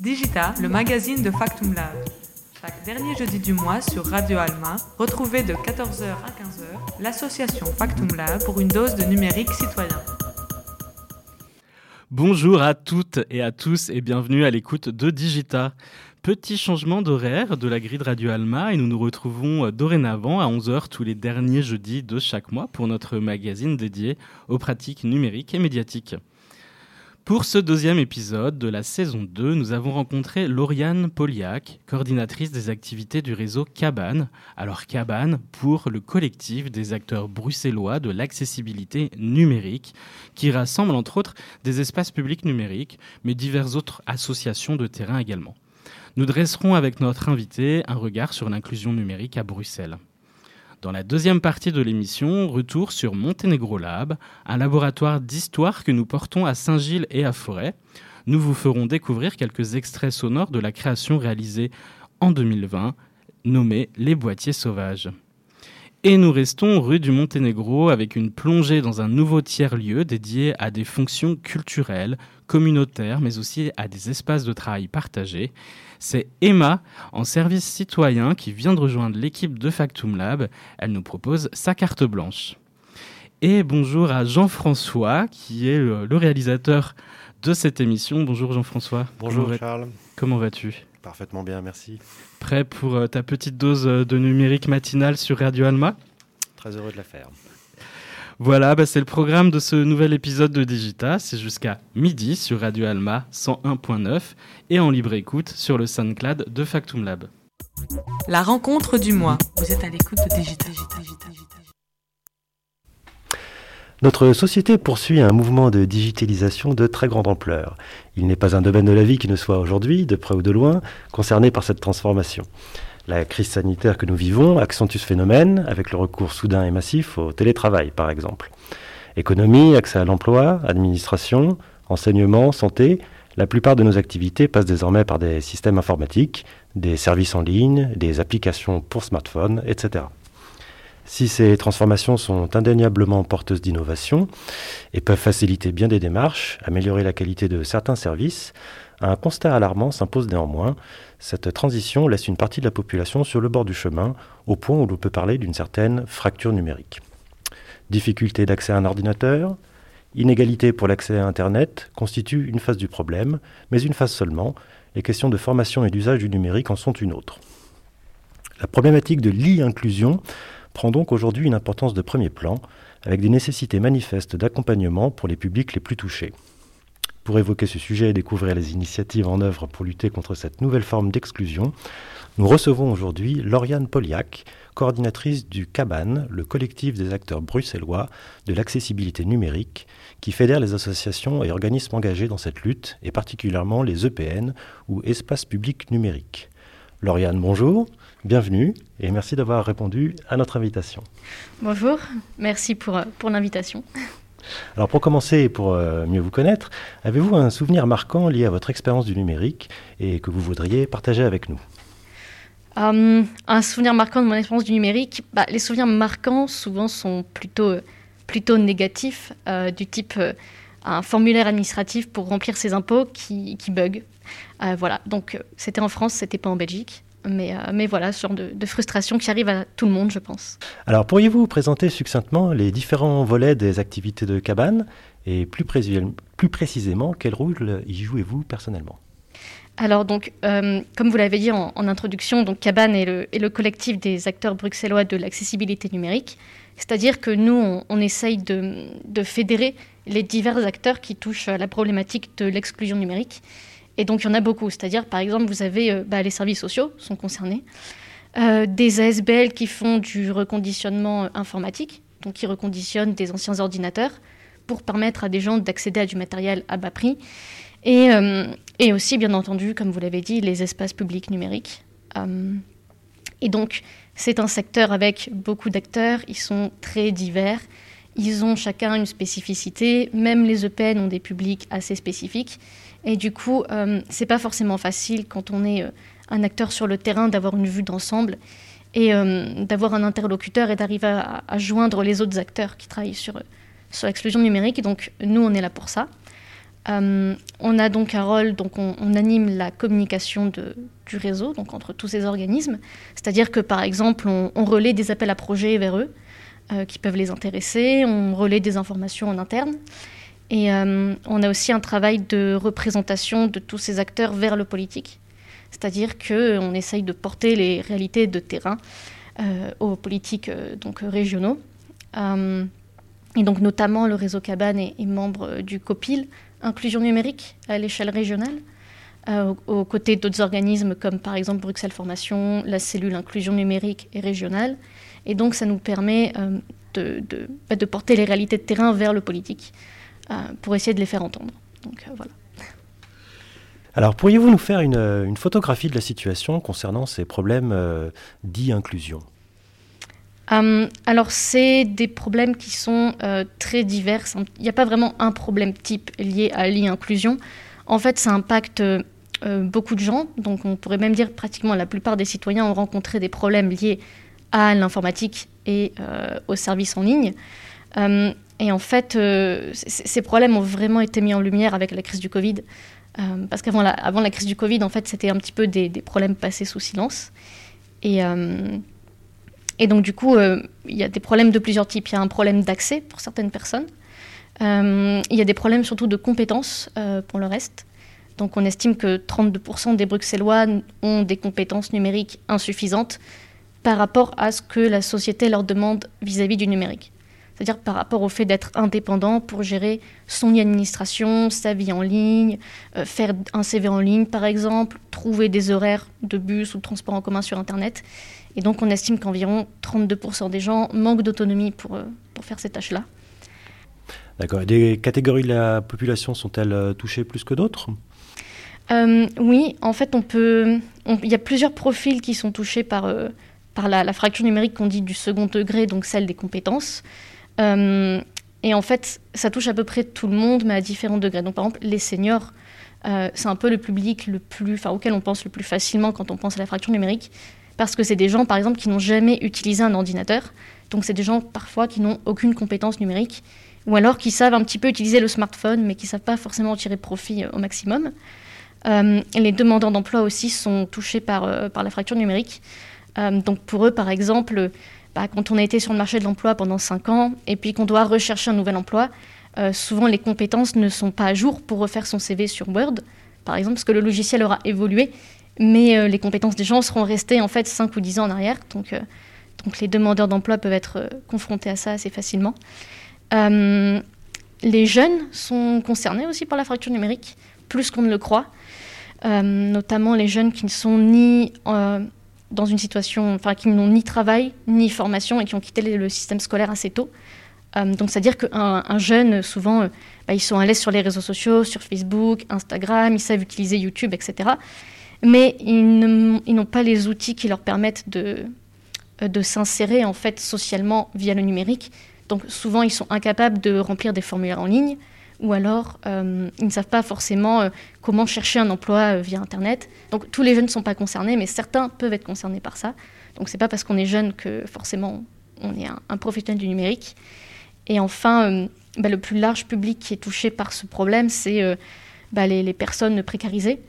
Digita, le magazine de Factum Lab. Chaque dernier jeudi du mois sur Radio Alma, retrouvez de 14h à 15h l'association Factum Lab pour une dose de numérique citoyen. Bonjour à toutes et à tous et bienvenue à l'écoute de Digita. Petit changement d'horaire de la grille Radio Alma et nous nous retrouvons euh, dorénavant à 11h tous les derniers jeudis de chaque mois pour notre magazine dédié aux pratiques numériques et médiatiques. Pour ce deuxième épisode de la saison 2, nous avons rencontré Lauriane Poliak, coordinatrice des activités du réseau Cabane. Alors Cabane pour le collectif des acteurs bruxellois de l'accessibilité numérique, qui rassemble entre autres des espaces publics numériques, mais diverses autres associations de terrain également. Nous dresserons avec notre invité un regard sur l'inclusion numérique à Bruxelles. Dans la deuxième partie de l'émission, retour sur Monténégro Lab, un laboratoire d'histoire que nous portons à Saint-Gilles et à Forêt. Nous vous ferons découvrir quelques extraits sonores de la création réalisée en 2020, nommée Les boîtiers sauvages. Et nous restons rue du Monténégro avec une plongée dans un nouveau tiers-lieu dédié à des fonctions culturelles, communautaires, mais aussi à des espaces de travail partagés. C'est Emma, en service citoyen, qui vient de rejoindre l'équipe de Factum Lab. Elle nous propose sa carte blanche. Et bonjour à Jean-François, qui est le, réalisateur de cette émission. Bonjour Jean-François. Bonjour Charles. Comment vas-tu Parfaitement bien, merci. Prêt pour euh, ta petite dose euh, de numérique matinale sur Radio Alma? Très heureux de la faire. Voilà, bah, c'est le programme de ce nouvel épisode de Digita. C'est jusqu'à midi sur Radio Alma 101.9 et en libre écoute sur le SoundCloud de Factum Lab. La rencontre du mois. Vous êtes à l'écoute de Digita. Notre société poursuit un mouvement de digitalisation de très grande ampleur. Il n'est pas un domaine de la vie qui ne soit aujourd'hui, de près ou de loin, concerné par cette transformation. La crise sanitaire que nous vivons accentue ce phénomène avec le recours soudain et massif au télétravail, par exemple. Économie, accès à l'emploi, administration, enseignement, santé, la plupart de nos activités passent désormais par des systèmes informatiques, des services en ligne, des applications pour smartphones, etc. Si ces transformations sont indéniablement porteuses d'innovation et peuvent faciliter bien des démarches, améliorer la qualité de certains services, un constat alarmant s'impose néanmoins. Cette transition laisse une partie de la population sur le bord du chemin, au point où l'on peut parler d'une certaine fracture numérique. Difficulté d'accès à un ordinateur, inégalité pour l'accès à Internet constituent une phase du problème, mais une phase seulement. Les questions de formation et d'usage du numérique en sont une autre. La problématique de l'e-inclusion prend donc aujourd'hui une importance de premier plan, avec des nécessités manifestes d'accompagnement pour les publics les plus touchés. Pour évoquer ce sujet et découvrir les initiatives en œuvre pour lutter contre cette nouvelle forme d'exclusion, nous recevons aujourd'hui Lauriane Poliak, coordinatrice du CABAN, le collectif des acteurs bruxellois de l'accessibilité numérique, qui fédère les associations et organismes engagés dans cette lutte, et particulièrement les EPN ou espaces publics numériques. Lauriane, bonjour. Bienvenue et merci d'avoir répondu à notre invitation. Bonjour, merci pour, euh, pour l'invitation. Alors pour commencer et pour euh, mieux vous connaître, avez-vous un souvenir marquant lié à votre expérience du numérique et que vous voudriez partager avec nous? Euh, Un souvenir marquant de mon expérience du numérique, bah, les souvenirs marquants souvent sont plutôt, plutôt négatifs, du type un formulaire administratif pour remplir ses impôts qui, qui bug. voilà, donc c'était en France, c'était pas en Belgique. Mais, euh, mais voilà, ce genre de, frustration qui arrive à tout le monde, je pense. Alors, pourriez-vous présenter succinctement les différents volets des activités de cabane et plus, plus précisément, quel rôle y jouez-vous personnellement? Alors donc, euh, comme vous l'avez dit en, introduction, donc Cabane est le, est le, collectif des acteurs bruxellois de l'accessibilité numérique. C'est-à-dire que nous, on, on essaye de, de, fédérer les divers acteurs qui touchent à la problématique de l'exclusion numérique. Et donc, il y en a beaucoup. C'est-à-dire, par exemple, vous avez euh, bah, les services sociaux sont concernés, euh, des ASBL qui font du reconditionnement euh, informatique, donc qui reconditionnent des anciens ordinateurs pour permettre à des gens d'accéder à du matériel à bas prix. Et, et aussi, bien entendu, comme vous l'avez dit, les espaces publics numériques. et donc, c'est un secteur avec beaucoup d'acteurs, ils sont très divers, ils ont chacun une spécificité, même les EPN ont des publics assez spécifiques. Et du coup, euh, c'est pas forcément facile quand on est euh, un acteur sur le terrain d'avoir une vue d'ensemble et euh, d'avoir un interlocuteur et d'arriver à, joindre les autres acteurs qui travaillent sur, sur l'exclusion numérique. Donc, nous, on est là pour ça. on a donc un rôle, donc on, anime la communication du réseau, donc entre tous ces organismes. C'est-à-dire que par exemple, on, relaie des appels à projets vers eux qui peuvent les intéresser, on relaie des informations en interne. Et on a aussi un travail de représentation de tous ces acteurs vers le politique. C'est-à-dire qu'on essaye de porter les réalités de terrain euh, aux politiques euh, donc, régionaux. Euh, et donc notamment le réseau Cabane est, membre du COPIL, Inclusion numérique à l'échelle régionale, aux, côtés d'autres organismes comme par exemple Bruxelles Formation, la cellule Inclusion numérique et régionale. Et donc ça nous permet bah, de, porter les réalités de terrain vers le politique pour essayer de les faire entendre. Donc voilà. Alors, pourriez-vous nous faire une, photographie de la situation concernant ces problèmes euh, dits inclusion? Euh, alors, c'est des problèmes qui sont euh, très divers. Il n'y a pas vraiment un problème type lié à l'inclusion. En fait, ça impacte beaucoup de gens. Donc, on pourrait même dire pratiquement la plupart des citoyens ont rencontré des problèmes liés à l'informatique et aux services en ligne. Et en fait, ces problèmes ont vraiment été mis en lumière avec la crise du Covid. Euh, parce qu'avant la, crise du Covid, en fait, c'était un petit peu des, problèmes passés sous silence. Et, euh, donc, du coup, euh, il y a des problèmes de plusieurs types. Il y a un problème d'accès pour certaines personnes. il y a des problèmes surtout de compétences pour le reste. Donc, on estime que 32% des Bruxellois ont des compétences numériques insuffisantes par rapport à ce que la société leur demande vis à -vis du numérique c'est-à-dire par rapport au fait d'être indépendant pour gérer son administration, sa vie en ligne, euh, faire un CV en ligne par exemple, trouver des horaires de bus ou de transport en commun sur Internet. Et donc on estime qu'environ 32% des gens manquent d'autonomie pour, euh, pour faire ces tâches-là. D'accord. Des catégories de la population sont-elles euh, touchées plus que d'autres? Oui, en fait, on peut. Il y a plusieurs profils qui sont touchés par, par la, la, fracture numérique qu'on dit du second degré, donc celle des compétences. Euh, et en fait, ça touche à peu près tout le monde, mais à différents degrés. Donc, par exemple, les seniors, euh, c'est un peu le public le plus, auquel on pense le plus facilement quand on pense à la fracture numérique, parce que c'est des gens, par exemple, qui n'ont jamais utilisé un ordinateur. Donc, c'est des gens parfois qui n'ont aucune compétence numérique, ou alors qui savent un petit peu utiliser le smartphone, mais qui ne savent pas forcément tirer profit euh, au maximum. les demandeurs d'emploi aussi sont touchés par, par la fracture numérique. donc, pour eux, par exemple, bah, quand on a été sur le marché de l'emploi pendant 5 ans et puis qu'on doit rechercher un nouvel emploi, euh, souvent les compétences ne sont pas à jour pour refaire son CV sur Word, par exemple, parce que le logiciel aura évolué, mais euh, les compétences des gens seront restées en fait 5 ou 10 ans en arrière. Euh, donc les demandeurs d'emploi peuvent être confrontés à ça assez facilement. les jeunes sont concernés aussi par la fracture numérique, plus qu'on ne le croit, notamment les jeunes qui ne sont ni dans une situation, enfin, qui n'ont ni travail ni formation et qui ont quitté le système scolaire assez tôt. Euh, donc, c'est-à-dire qu'un un jeune, souvent, euh, bah, ils sont à l'aise sur les réseaux sociaux, sur Facebook, Instagram, ils savent utiliser YouTube, etc. Mais ils n'ont pas les outils qui leur permettent de, euh, de s'insérer en fait socialement via le numérique. Donc, souvent, ils sont incapables de remplir des formulaires en ligne, ou alors euh, ils ne savent pas forcément euh, comment chercher un emploi euh, via Internet. Donc tous les jeunes ne sont pas concernés, mais certains peuvent être concernés par ça. Donc c'est pas parce qu'on est jeune que forcément on est un, professionnel du numérique. Et enfin, bah, le plus large public qui est touché par ce problème, c'est bah, les, personnes précarisées.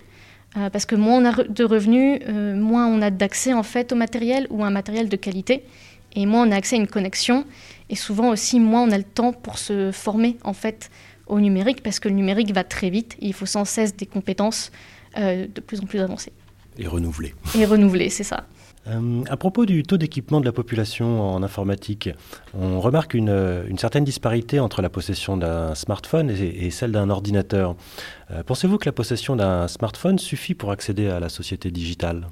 parce que moins on a de revenus, moins on a d'accès en fait au matériel ou à un matériel de qualité, et moins on a accès à une connexion, et souvent aussi moins on a le temps pour se former en fait au numérique parce que le numérique va très vite et il faut sans cesse des compétences euh, de plus en plus avancées. Et renouvelées. Et renouvelées, c'est ça. Euh, à propos du taux d'équipement de la population en informatique, on remarque une, une certaine disparité entre la possession d'un smartphone et, celle d'un ordinateur. Euh, pensez-vous que la possession d'un smartphone suffit pour accéder à la société digitale?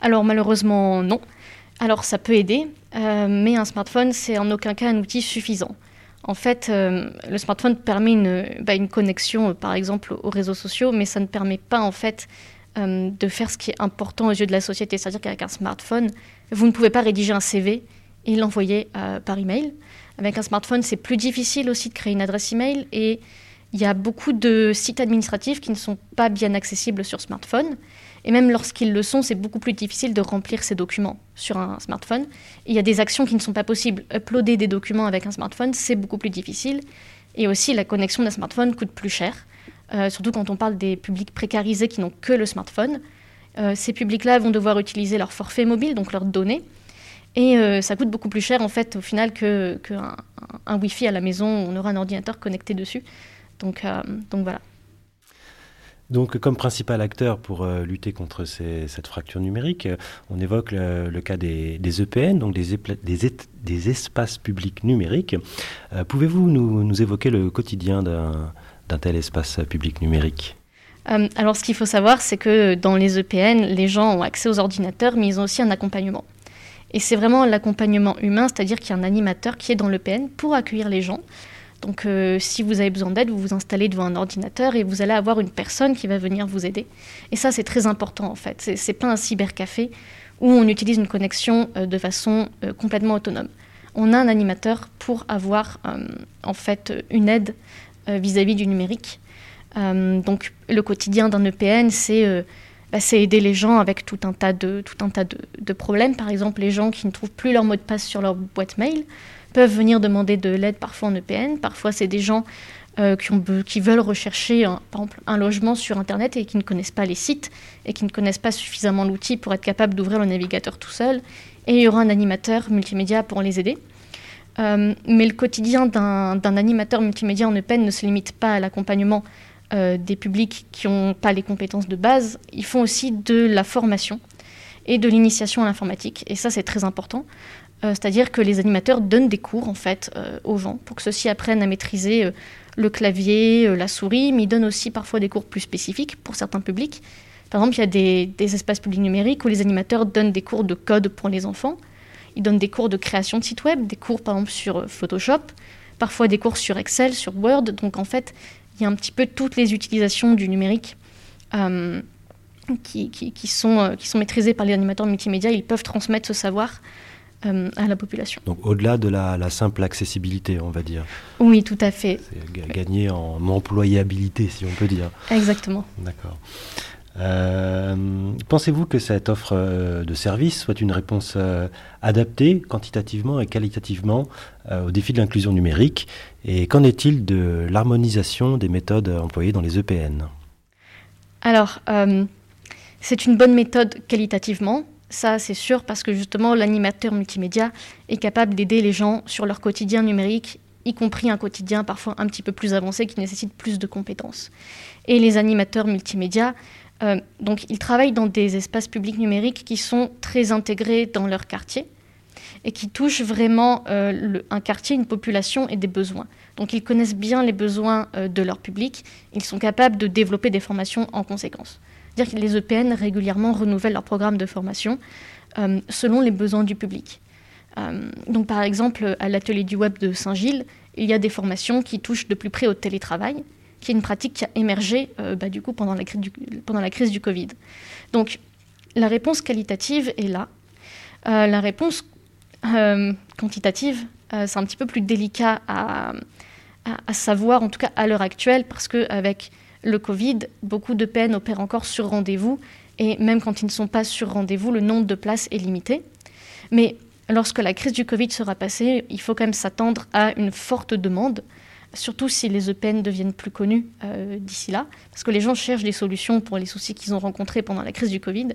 Alors malheureusement non. Alors ça peut aider, mais un smartphone c'est en aucun cas un outil suffisant. En fait, euh, le smartphone permet une, bah, connexion, euh, par exemple, aux réseaux sociaux, mais ça ne permet pas, en fait, euh, de faire ce qui est important aux yeux de la société. C'est-à-dire qu'avec un smartphone, vous ne pouvez pas rédiger un CV et l'envoyer par email. Avec un smartphone, c'est plus difficile aussi de créer une adresse email et il y a beaucoup de sites administratifs qui ne sont pas bien accessibles sur smartphone. Et même lorsqu'ils le sont, c'est beaucoup plus difficile de remplir ces documents sur un smartphone. il y a des actions qui ne sont pas possibles. Uploader des documents avec un smartphone, c'est beaucoup plus difficile. Et aussi, la connexion d'un smartphone coûte plus cher. surtout quand on parle des publics précarisés qui n'ont que le smartphone. ces publics-là vont devoir utiliser leur forfait mobile, donc leurs données, et ça coûte beaucoup plus cher en fait au final qu'un que un, Wi-Fi à la maison où on aura un ordinateur connecté dessus. Donc voilà. Donc, comme principal acteur pour euh, lutter contre cette fracture numérique, euh, on évoque le, cas des, EPN, e donc des, espaces publics numériques. Euh, pouvez-vous nous, évoquer le quotidien d'un tel espace public numérique? Alors, ce qu'il faut savoir, c'est que dans les EPN, les gens ont accès aux ordinateurs, mais ils ont aussi un accompagnement. Et c'est vraiment l'accompagnement humain, c'est-à-dire qu'il y a un animateur qui est dans l'EPN pour accueillir les gens, donc euh, si vous avez besoin d'aide, vous vous installez devant un ordinateur et vous allez avoir une personne qui va venir vous aider. Et ça, c'est très important en fait. C'est pas un cybercafé où on utilise une connexion euh, de façon euh, complètement autonome. On a un animateur pour avoir en fait une aide vis-à-vis du numérique. donc le quotidien d'un EPN, bah, c'est aider les gens avec tout un tas, de, tout un tas de problèmes. Par exemple, les gens qui ne trouvent plus leur mot de passe sur leur boîte mail peuvent venir demander de l'aide parfois en EPN. Parfois, c'est des gens euh, qui, veulent rechercher, un, par exemple, un logement sur Internet et qui ne connaissent pas les sites et qui ne connaissent pas suffisamment l'outil pour être capable d'ouvrir le navigateur tout seul. Et il y aura un animateur multimédia pour les aider. Euh, mais le quotidien d'un animateur multimédia en EPN ne se limite pas à l'accompagnement euh, des publics qui n'ont pas les compétences de base. Ils font aussi de la formation et de l'initiation à l'informatique. Et ça, c'est très important. Euh, c'est-à-dire que les animateurs donnent des cours en fait euh, aux gens pour que ceux-ci apprennent à maîtriser euh, le clavier, la souris, mais ils donnent aussi parfois des cours plus spécifiques pour certains publics. Par exemple, il y a des, espaces publics numériques où les animateurs donnent des cours de code pour les enfants. Ils donnent des cours de création de sites web, des cours par exemple sur Photoshop, parfois des cours sur Excel, sur Word. Donc en fait, il y a un petit peu toutes les utilisations du numérique qui, sont, qui sont maîtrisées par les animateurs multimédia. Ils peuvent transmettre ce savoir euh, à la population. Donc au-delà de la, simple accessibilité, on va dire. Oui, tout à fait. C'est gagner en employabilité, si on peut dire. Exactement. D'accord. Euh, pensez-vous que cette offre euh, de service soit une réponse adaptée quantitativement et qualitativement au défi de l'inclusion numérique? Et qu'en est-il de l'harmonisation des méthodes employées dans les EPN Alors, c'est une bonne méthode qualitativement, ça, c'est sûr, parce que justement, l'animateur multimédia est capable d'aider les gens sur leur quotidien numérique, y compris un quotidien parfois un petit peu plus avancé qui nécessite plus de compétences. Et les animateurs multimédia, euh, donc, ils travaillent dans des espaces publics numériques qui sont très intégrés dans leur quartier et qui touchent vraiment euh, un quartier, une population et des besoins. Donc, ils connaissent bien les besoins euh, de leur public. Ils sont capables de développer des formations en conséquence dire que les EPN régulièrement renouvellent leur programme de formation euh, selon les besoins du public. Euh, donc par exemple, à l'atelier du web de Saint-Gilles, il y a des formations qui touchent de plus près au télétravail, qui est une pratique qui a émergé euh, bah, du coup pendant la, crise du, Covid. Donc la réponse qualitative est là. la réponse quantitative, c'est un petit peu plus délicat à, à, à, savoir, en tout cas à l'heure actuelle, parce qu'avec le Covid, beaucoup de opèrent encore sur rendez-vous, et même quand ils ne sont pas sur rendez-vous, le nombre de places est limité. Mais lorsque la crise du Covid sera passée, il faut quand même s'attendre à une forte demande, surtout si les EPN deviennent plus connus euh, d'ici là, parce que les gens cherchent des solutions pour les soucis qu'ils ont rencontrés pendant la crise du Covid,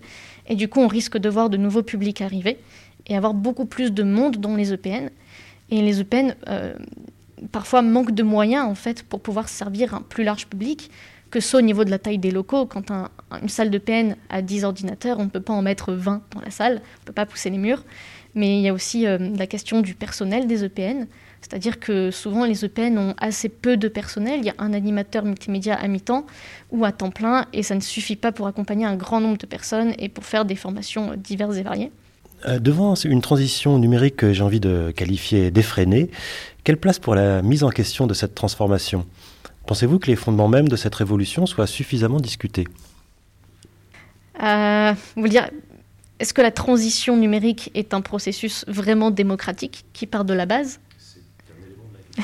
et du coup on risque de voir de nouveaux publics arriver et avoir beaucoup plus de monde dans les EPN. Et les EPN euh, parfois manquent de moyens en fait pour pouvoir servir un plus large public que ce soit au niveau de la taille des locaux. Quand une salle de PN a 10 ordinateurs, on ne peut pas en mettre 20 dans la salle, on ne peut pas pousser les murs. Mais il y a aussi euh, la question du personnel des EPN, c'est-à-dire que souvent les EPN ont assez peu de personnel. Il y a un animateur multimédia à mi-temps ou à temps plein, et ça ne suffit pas pour accompagner un grand nombre de personnes et pour faire des formations diverses et variées. Euh, devant une transition numérique que j'ai envie de qualifier d'effrénée, quelle place pour la mise en question de cette transformation? Pensez-vous que les fondements même de cette révolution soient suffisamment discutés? Euh, vous dire, est-ce que la transition numérique est un processus vraiment démocratique qui part de la base?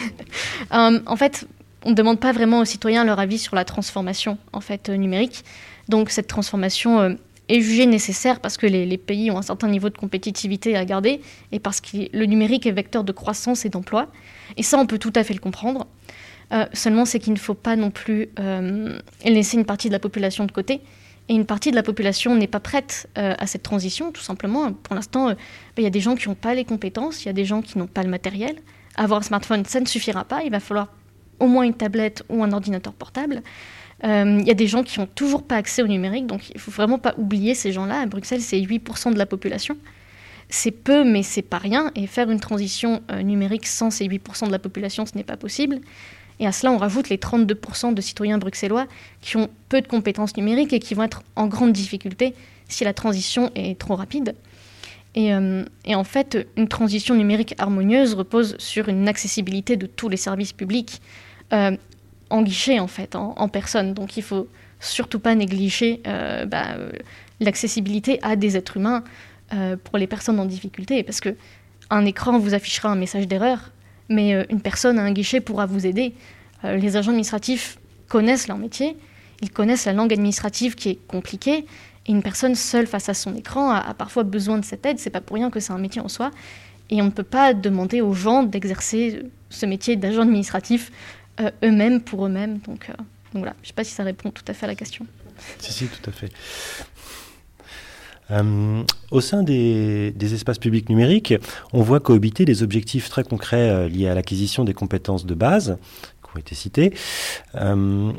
Euh, En fait, on ne demande pas vraiment aux citoyens leur avis sur la transformation en fait numérique. Donc cette transformation euh, est jugée nécessaire parce que les, les, pays ont un certain niveau de compétitivité à garder et parce que le numérique est vecteur de croissance et d'emploi. Et ça, on peut tout à fait le comprendre. Seulement, c'est qu'il ne faut pas non plus laisser une partie de la population de côté. Et une partie de la population n'est pas prête à cette transition, tout simplement. Pour l'instant, ben, il y a des gens qui n'ont pas les compétences, il y a des gens qui n'ont pas le matériel. Avoir un smartphone, ça ne suffira pas. Il va falloir au moins une tablette ou un ordinateur portable. Il y a des gens qui n'ont toujours pas accès au numérique, donc il ne faut vraiment pas oublier ces gens-là. À Bruxelles, c'est 8% de la population c'est peu, mais c'est pas rien. Et faire une transition euh, numérique sans ces 8% de la population, ce n'est pas possible. Et à cela, on rajoute les 32% de citoyens bruxellois qui ont peu de compétences numériques et qui vont être en grande difficulté si la transition est trop rapide. Et, euh, en fait, une transition numérique harmonieuse repose sur une accessibilité de tous les services publics euh, en guichet, en fait, en, personne. Donc il faut surtout pas négliger bah, l'accessibilité à des êtres humains. Euh, pour les personnes en difficulté, parce que un écran vous affichera un message d'erreur, mais euh, une personne à un guichet pourra vous aider. Euh, les agents administratifs connaissent leur métier, ils connaissent la langue administrative qui est compliquée, et une personne seule face à son écran a, parfois besoin de cette aide. C'est pas pour rien que c'est un métier en soi, et on ne peut pas demander aux gens d'exercer ce métier d'agent administratif eux-mêmes pour eux-mêmes. Donc, donc, voilà, je ne sais pas si ça répond tout à fait à la question. Si, si, tout à fait. Euh, au sein des, espaces publics numériques, on voit cohabiter des objectifs très concrets euh, liés à l'acquisition des compétences de base, qui ont été cités, euh,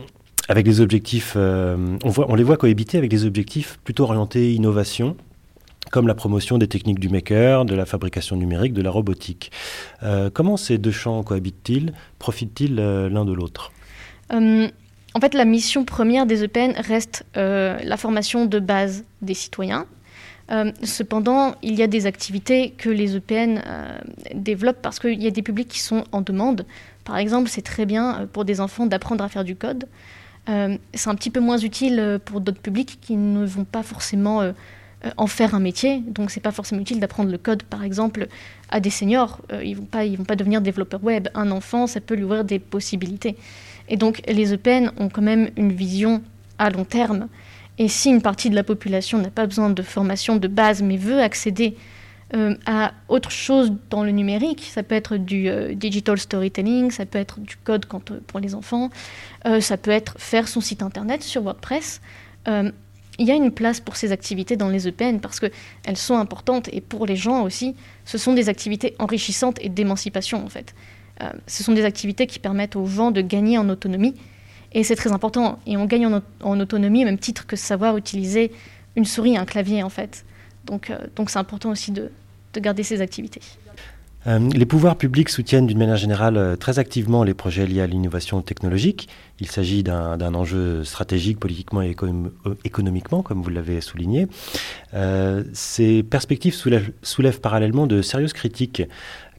avec des objectifs, on, les voit cohabiter avec des objectifs plutôt orientés innovation, comme la promotion des techniques du maker, de la fabrication numérique, de la robotique. comment ces deux champs cohabitent-ils Profitent-ils l'un de l'autre? En fait, la mission première des EPN reste la formation de base des citoyens, euh, cependant, il y a des activités que les EPN euh, développent parce qu'il y a des publics qui sont en demande. Par exemple, c'est très bien euh, pour des enfants d'apprendre à faire du code. c'est un petit peu moins utile pour d'autres publics qui ne vont pas forcément en faire un métier. Donc, c'est pas forcément utile d'apprendre le code, par exemple, à des seniors. ils vont pas, ils vont pas devenir développeurs web. Un enfant, ça peut lui ouvrir des possibilités. Et donc, les EPN ont quand même une vision à long terme et si une partie de la population n'a pas besoin de formation de base, mais veut accéder euh, à autre chose dans le numérique, ça peut être du euh, digital storytelling, ça peut être du code euh, pour les enfants, ça peut être faire son site internet sur WordPress. il y a une place pour ces activités dans les EPN parce qu'elles sont importantes et pour les gens aussi, ce sont des activités enrichissantes et d'émancipation en fait. ce sont des activités qui permettent aux gens de gagner en autonomie et c'est très important. Et on gagne en, autonomie au même titre que savoir utiliser une souris un clavier, en fait. Donc, euh, donc c'est important aussi de, de, garder ces activités. Euh, les pouvoirs publics soutiennent d'une manière générale euh, très activement les projets liés à l'innovation technologique. Il s'agit d'un enjeu stratégique politiquement et économiquement, comme vous l'avez souligné. ces perspectives soulèvent, parallèlement de sérieuses critiques.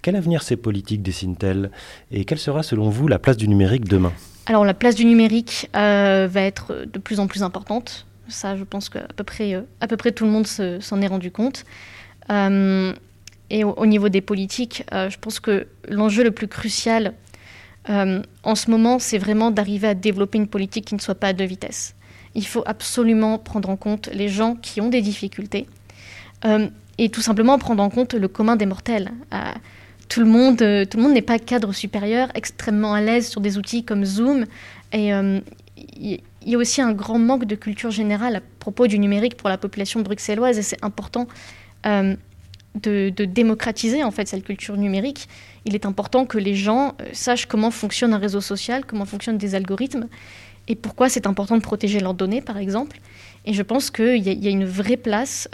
Quel avenir ces politiques dessinent-elles? Et quelle sera selon vous la place du numérique demain? Alors la place du numérique euh, va être de plus en plus importante. Ça, je pense qu'à peu près, euh, peu près tout le monde s'en est rendu compte. Euh, et au, niveau des politiques, je pense que l'enjeu le plus crucial en ce moment, c'est vraiment d'arriver à développer une politique qui ne soit pas à deux vitesses. Il faut absolument prendre en compte les gens qui ont des difficultés et tout simplement prendre en compte le commun des mortels tout le monde, euh, tout le monde n'est pas cadre supérieur, extrêmement à l'aise sur des outils comme Zoom. Et euh, il y a aussi un grand manque de culture générale à propos du numérique pour la population bruxelloise et c'est important euh, de, démocratiser en fait cette culture numérique. Il est important que les gens sachent comment fonctionne un réseau social, comment fonctionnent des algorithmes et pourquoi c'est important de protéger leurs données par exemple. Et je pense qu'il y, a une vraie place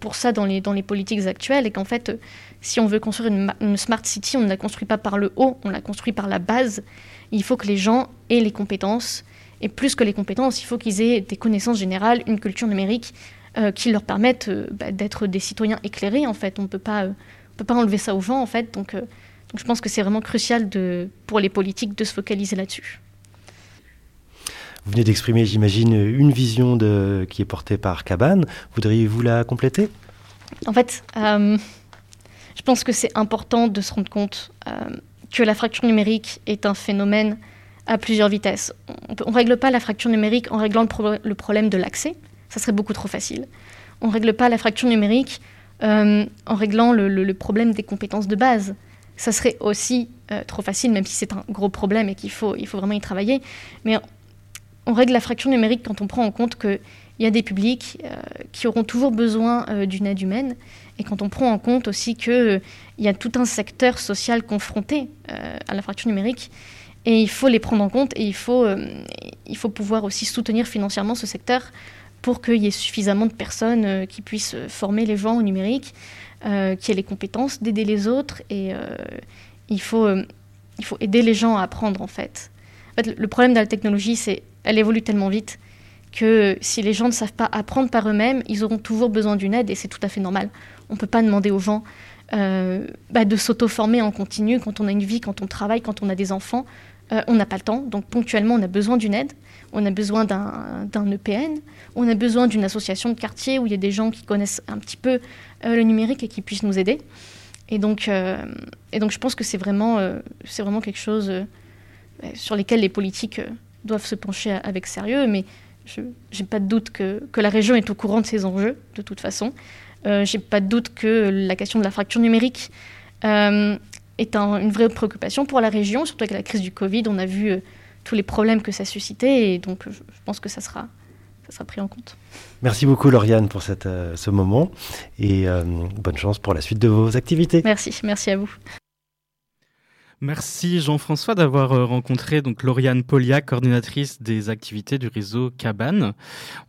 pour ça dans les, dans les politiques actuelles et qu'en fait si on veut construire une, smart city, on ne la construit pas par le haut, on la construit par la base. Il faut que les gens aient les compétences. Et plus que les compétences, il faut qu'ils aient des connaissances générales, une culture numérique euh, qui leur permette euh, bah, d'être des citoyens éclairés. En fait, on ne peut pas, euh, peut pas enlever ça aux gens. En fait, donc, je pense que c'est vraiment crucial pour les politiques de se focaliser là-dessus. Vous venez d'exprimer, j'imagine, une vision qui est portée par Cabane. Voudriez-vous la compléter? En fait, je pense que c'est important de se rendre compte euh, que la fracture numérique est un phénomène à plusieurs vitesses. On ne règle pas la fracture numérique en réglant le, problème de l'accès, ça serait beaucoup trop facile. On ne règle pas la fracture numérique euh, en réglant le, problème des compétences de base, ça serait aussi trop facile, même si c'est un gros problème et qu'il faut, vraiment y travailler. On règle la fracture numérique quand on prend en compte qu'il y a des publics qui auront toujours besoin d'une aide humaine et quand on prend en compte aussi qu'il y a tout un secteur social confronté à la fracture numérique et il faut les prendre en compte et il faut, euh, il faut pouvoir aussi soutenir financièrement ce secteur pour qu'il y ait suffisamment de personnes euh, qui puissent former les gens au numérique, euh, qui aient les compétences d'aider les autres. Et il, faut, il faut aider les gens à apprendre en fait. Le problème de la technologie, c'est qu'elle évolue tellement vite que si les gens ne savent pas apprendre par eux-mêmes, ils auront toujours besoin d'une aide et c'est tout à fait normal. On ne peut pas demander aux gens bah, de s'auto-former en continu quand on a une vie, quand on travaille, quand on a des enfants. Euh, on n'a pas le temps, donc ponctuellement on a besoin d'une aide, on a besoin d'un EPN, on a besoin d'une association de quartier où il y a des gens qui connaissent un petit peu euh, le numérique et qui puissent nous aider. Et donc, euh, je pense que c'est vraiment quelque chose sur lequel les politiques doivent se pencher avec sérieux, mais je n'ai pas de doute que, que, la région est au courant de ces enjeux, de toute façon. Euh, j'ai pas de doute que la question de la fracture numérique est une vraie préoccupation pour la région, surtout avec la crise du Covid. On a vu euh, tous les problèmes que ça suscitait et donc je pense que ça sera, ça sera pris en compte. Merci beaucoup Lauriane pour cette, euh, ce moment et euh, bonne chance pour la suite de vos activités. Merci, merci à vous. Merci Jean-François d'avoir euh, rencontré donc Lauriane Poliac, coordinatrice des activités du réseau Cabane.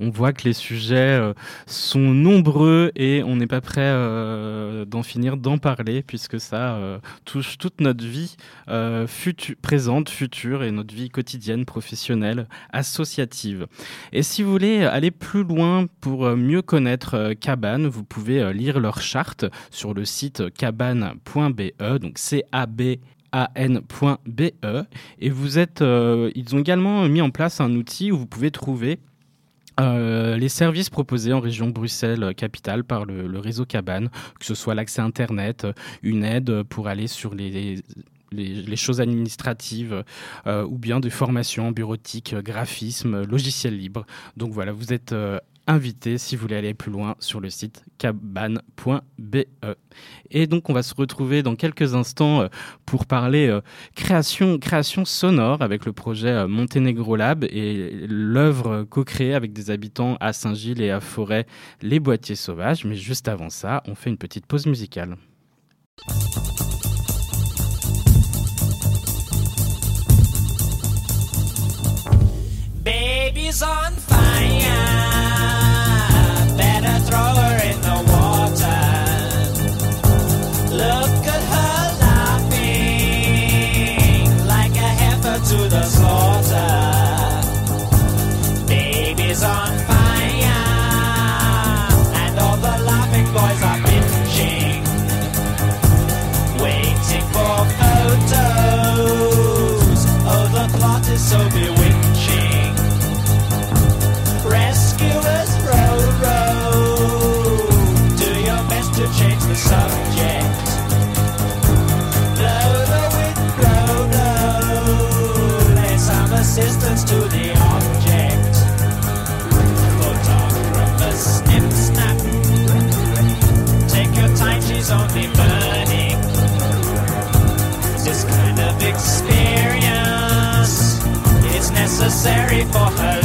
On voit que les sujets euh, sont nombreux et on n'est pas prêt euh, d'en finir d'en parler puisque ça touche toute notre vie présente, future et notre vie quotidienne, professionnelle, associative. Et si vous voulez aller plus loin pour mieux connaître Cabane, vous pouvez lire leur charte sur le site cabane.be, donc C-A-B an.be et vous êtes euh, ils ont également mis en place un outil où vous pouvez trouver euh, les services proposés en région Bruxelles-Capitale par le, réseau Cabane, que ce soit l'accès Internet, une aide pour aller sur les, les, choses administratives euh, ou bien des formations bureautiques, graphisme, logiciel libre. Donc voilà, vous êtes invité si vous voulez aller plus loin sur le site cabane.be. Et donc on va se retrouver dans quelques instants euh, pour parler euh, création, création sonore avec le projet euh, Monténégro Lab et l'œuvre co-créée avec des habitants à Saint-Gilles et à Forêt, les boîtiers sauvages. Mais juste avant ça, on fait une petite pause musicale. necessary for her.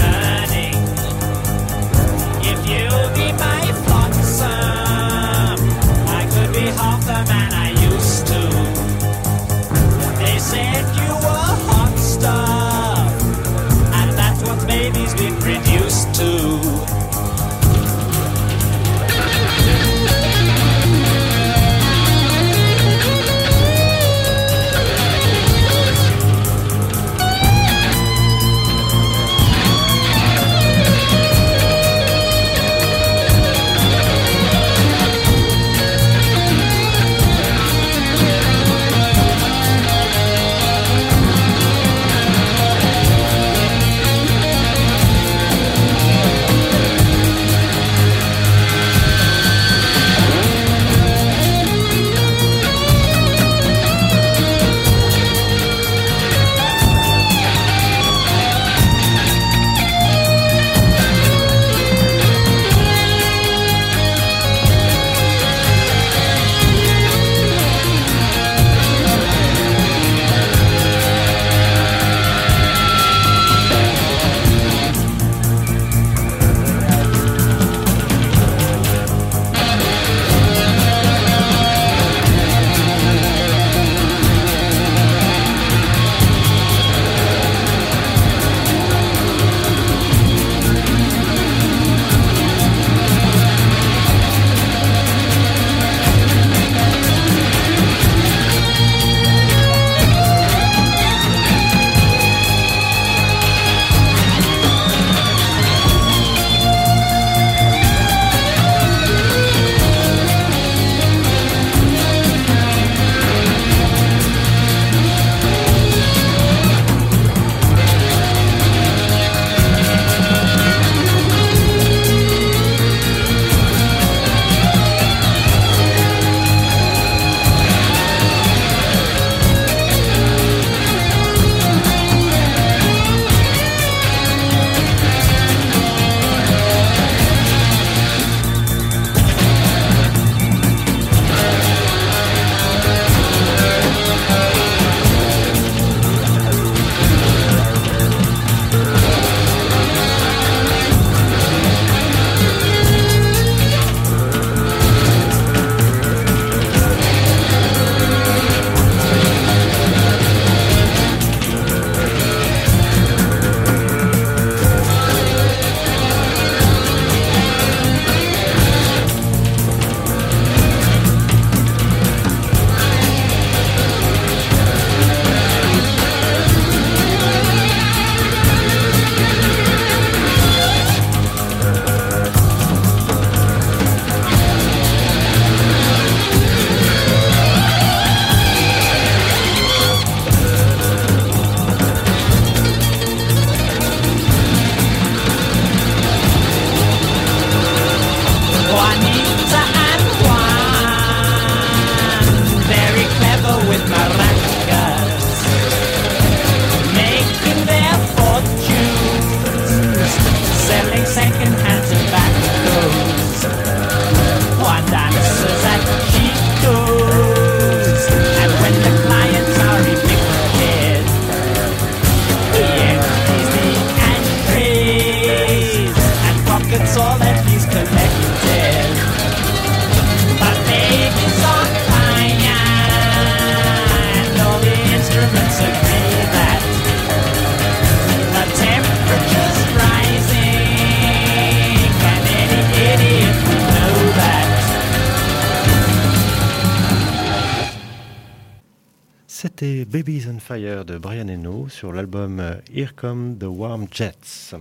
De Brian Eno sur l'album euh, Here Come the Warm Jets.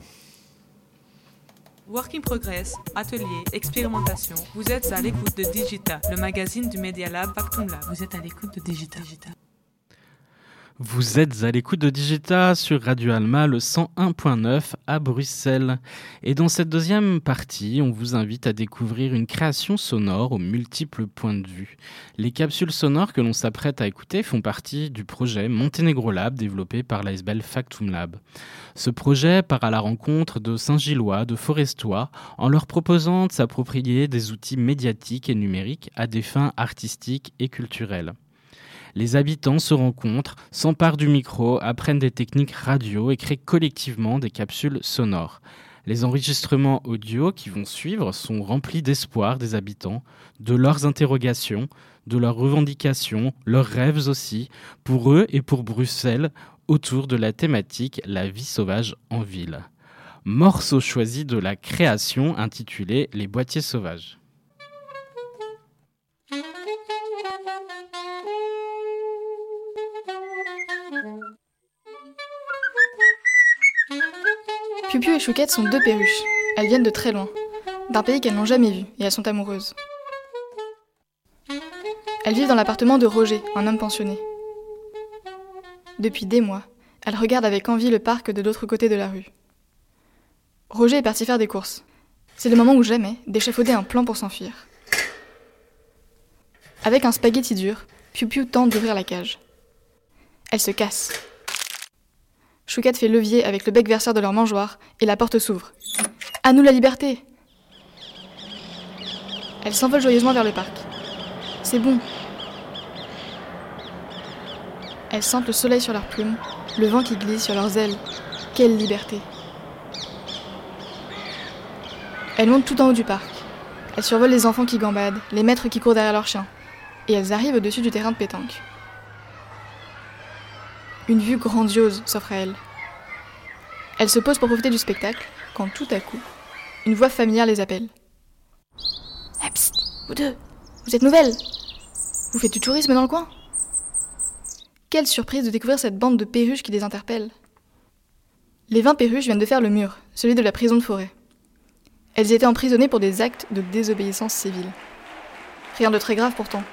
Work in Progress, atelier, expérimentation. Vous êtes à l'écoute de Digita, le magazine du Media Lab Factum Lab. Vous êtes à l'écoute de Digita. Vous êtes à l'écoute de Digita sur Radio Alma, le 101.9 à Bruxelles. Et dans cette deuxième partie, on vous invite à découvrir une création sonore aux multiples points de vue. Les capsules sonores que l'on s'apprête à écouter font partie du projet Montenegro Lab développé par l'ASBEL Factum Lab. Ce projet part à la rencontre de Saint-Gillois, de Forestois, en leur proposant de s'approprier des outils médiatiques et numériques à des fins artistiques et culturelles. Les habitants se rencontrent, s'emparent du micro, apprennent des techniques radio et créent collectivement des capsules sonores. Les enregistrements audio qui vont suivre sont remplis d'espoir des habitants, de leurs interrogations, de leurs revendications, leurs rêves aussi, pour eux et pour Bruxelles, autour de la thématique La vie sauvage en ville. Morceau choisi de la création intitulé Les boîtiers sauvages. Piu et Chouquette sont deux perruches. Elles viennent de très loin, d'un pays qu'elles n'ont jamais vu, et elles sont amoureuses. Elles vivent dans l'appartement de Roger, un homme pensionné. Depuis des mois, elles regardent avec envie le parc de l'autre côté de la rue. Roger est parti faire des courses. C'est le moment où jamais d'échafauder un plan pour s'enfuir. Avec un spaghetti dur, Piu Piu tente d'ouvrir la cage. Elle se casse. Chouquette fait levier avec le bec verseur de leur mangeoire et la porte s'ouvre. À nous la liberté Elles s'envolent joyeusement vers le parc. C'est bon. Elles sentent le soleil sur leurs plumes, le vent qui glisse sur leurs ailes. Quelle liberté Elles montent tout en haut du parc. Elles survolent les enfants qui gambadent, les maîtres qui courent derrière leurs chiens. Et elles arrivent au-dessus du terrain de pétanque. Une vue grandiose s'offre à elle. Elle se pose pour profiter du spectacle, quand tout à coup, une voix familière les appelle. Psst, vous deux, vous êtes nouvelles Vous faites du tourisme dans le coin Quelle surprise de découvrir cette bande de perruches qui les interpelle. Les 20 perruches viennent de faire le mur, celui de la prison de forêt. Elles y étaient emprisonnées pour des actes de désobéissance civile. Rien de très grave pourtant,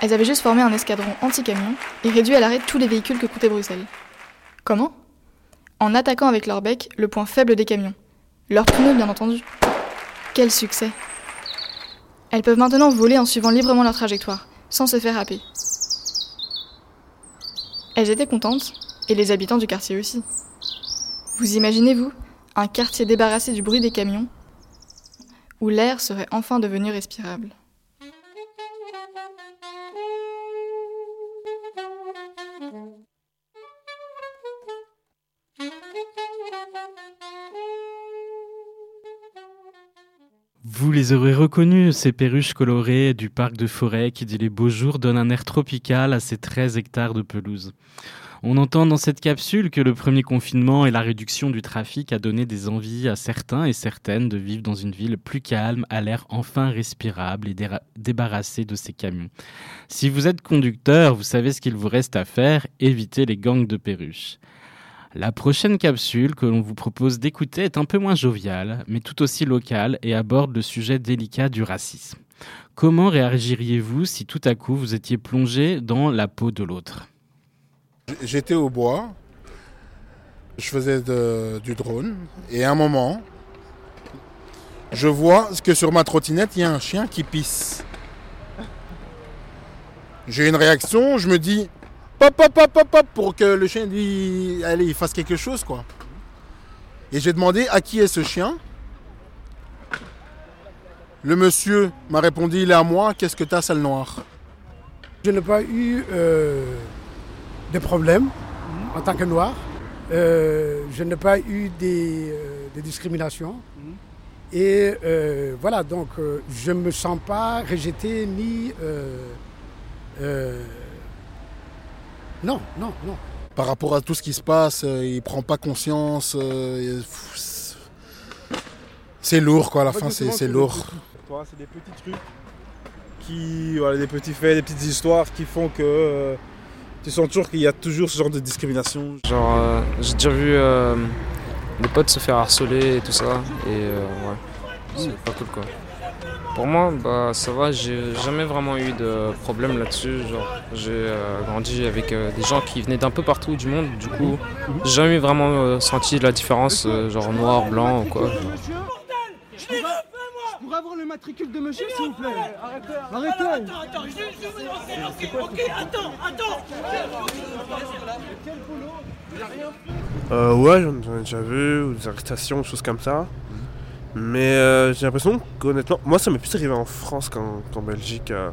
elles avaient juste formé un escadron anti-camion et réduit à l'arrêt tous les véhicules que comptait Bruxelles. Comment? En attaquant avec leur bec le point faible des camions. Leurs pneus, bien entendu. Quel succès Elles peuvent maintenant voler en suivant librement leur trajectoire, sans se faire happer. Elles étaient contentes, et les habitants du quartier aussi. Vous imaginez-vous un quartier débarrassé du bruit des camions, où l'air serait enfin devenu respirable les aurez reconnus, ces perruches colorées du parc de forêt qui dit les beaux jours donnent un air tropical à ces 13 hectares de pelouse. On entend dans cette capsule que le premier confinement et la réduction du trafic a donné des envies à certains et certaines de vivre dans une ville plus calme, à l'air enfin respirable et débarrassé de ces camions. Si vous êtes conducteur, vous savez ce qu'il vous reste à faire, évitez les gangs de perruches. La prochaine capsule que l'on vous propose d'écouter est un peu moins joviale, mais tout aussi locale et aborde le sujet délicat du racisme. Comment réagiriez-vous si tout à coup vous étiez plongé dans la peau de l'autre? J'étais au bois, je faisais du drone, et à un moment, je vois que sur ma trottinette, il y a un chien qui pisse. J'ai une réaction, je me dis pop, pop, pop, pop, pop, pour que le chien lui, allez, il fasse quelque chose, quoi. Et j'ai demandé à qui est ce chien. Le monsieur m'a répondu il est à moi, qu'est-ce que t'as, sale noir? Je n'ai pas eu euh, de problème en tant que noir. Euh, je n'ai pas eu des, euh, des discriminations. Et euh, voilà, donc euh, je ne me sens pas rejeté ni... non, non, non. Par rapport à tout ce qui se passe, euh, il prend pas conscience. euh, c'est- lourd, quoi, à la fin, c'est c'est lourd. Toi, c'est des petits trucs qui, voilà, des petits faits, des petites histoires qui font que euh, tu sens toujours qu'il y a toujours ce genre de discrimination. Genre, euh, j'ai déjà vu euh, des potes se faire harceler et tout ça, et euh, ouais, c'est pas cool quoi. Pour moi, bah ça va, j'ai jamais vraiment eu de problème là-dessus. Genre, j'ai euh, grandi avec euh, des gens qui venaient d'un peu partout du monde, du coup, j'ai jamais vraiment euh, senti la différence, euh, genre noir, blanc ou quoi. Je pourrais avoir le matricule de monsieur, s'il vous plaît Arrêtez Arrêtez Ok, attends, attends Euh, ouais, j'en j'en ai déjà vu, ou des arrestations, des choses comme ça. Mais euh, j'ai l'impression qu'honnêtement, moi ça m'est plus arrivé en France qu'en Belgique. euh.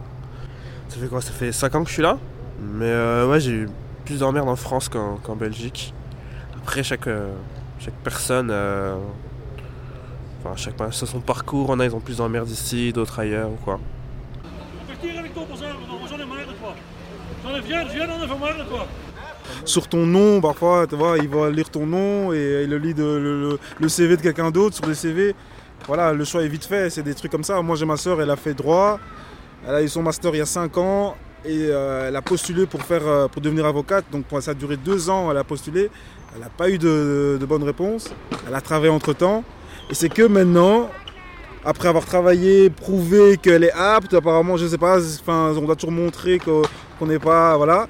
Ça fait quoi? Ça fait 5 ans que je suis là. Mais euh, ouais, j'ai eu plus d'emmerdes en France qu'en Belgique. Après, chaque, euh, chaque personne, euh, enfin, chaque personne a son parcours. On a, ils ont plus d'emmerdes ici, d'autres ailleurs ou quoi. Partir avec ton bazar, j'en ai marre de toi. J'en ai viens, viens, on a marre de toi. Sur ton nom, parfois, tu vois, il va lire ton nom et il le lit de, le, le- le CV de quelqu'un d'autre sur le CV. Voilà, le choix est vite fait, c'est des trucs comme ça. Moi, j'ai ma soeur, elle a fait droit. Elle a eu son master il y a 5 ans et euh, elle a postulé pour, euh, devenir avocate. Donc ça a duré 2 ans, elle a postulé. Elle n'a pas eu de, de bonne réponse. Elle a travaillé entre temps. Et c'est que maintenant, après avoir travaillé, prouvé qu'elle est apte, apparemment, je sais pas, enfin, on doit toujours montrer qu'on n'est pas. Voilà.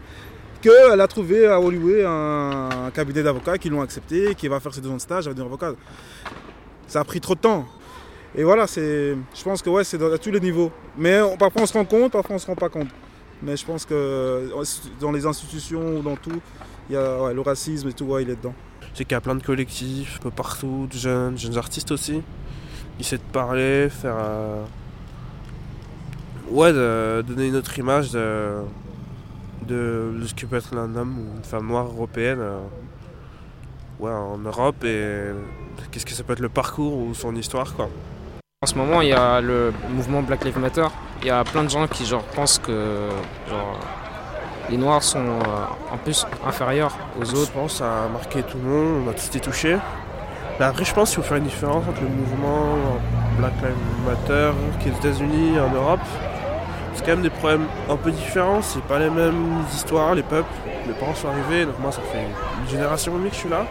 Qu'elle a trouvé à Hollywood un, un cabinet d'avocats qui l'ont accepté, qui va faire ses deux ans de stage, elle va devenir avocate. Ça a pris trop de temps. Et voilà, c'est, je pense que ouais, c'est à tous les niveaux. Mais parfois on se rend compte, parfois on se rend pas compte. Mais je pense que dans les institutions ou dans tout, il y a le racisme et tout, ouais, il est dedans. Sais qu'il y a plein de collectifs, un peu partout, de jeunes, jeunes artistes aussi. Qui essaient de parler, faire. euh, Ouais, de donner une autre image de, de, de ce que peut être un homme ou une femme noire européenne euh, ouais, en Europe et qu'est-ce que ça peut être le parcours ou son histoire quoi. En ce moment, il y a le mouvement Black Lives Matter. Il y a plein de gens qui genre, pensent que genre, les Noirs sont euh, en plus inférieurs aux Je autres. pense que ça a marqué tout le monde, on a tous été touchés. Mais après, je pense qu'il faut faire une différence entre le mouvement Black Lives Matter qui est aux États-Unis et en Europe. C'est quand même des problèmes un peu différents, c'est pas les mêmes histoires, les peuples. Mes parents sont arrivés, donc moi ça fait une génération et demie que je suis là.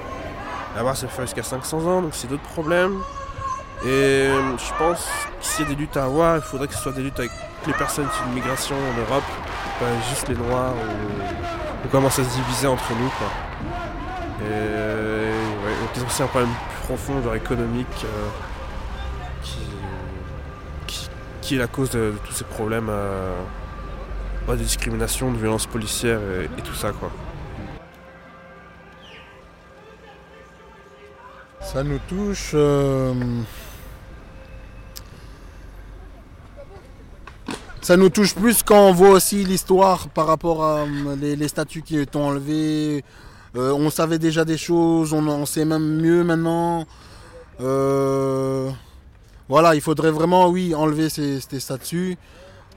Là-bas ça fait jusqu'à 500 ans, donc c'est d'autres problèmes. Et euh, je pense que s'il y a des luttes à avoir, il faudrait que ce soit des luttes avec les personnes qui de migration en Europe, pas juste les Noirs ou, ou commence à se diviser entre nous. Quoi. Et ouais, donc ils ont aussi un problème plus profond, genre économique, euh, qui, est la cause de, tous ces problèmes euh, ouais, de discrimination, de violence policière et, tout ça. Quoi. Ça nous touche. euh, Ça nous touche plus quand on voit aussi l'histoire par rapport à euh, les, les statues qui ont enlevées. Euh, on savait déjà des choses, on en sait même mieux maintenant. Euh, Voilà, il faudrait vraiment, oui, enlever ces, ces statues.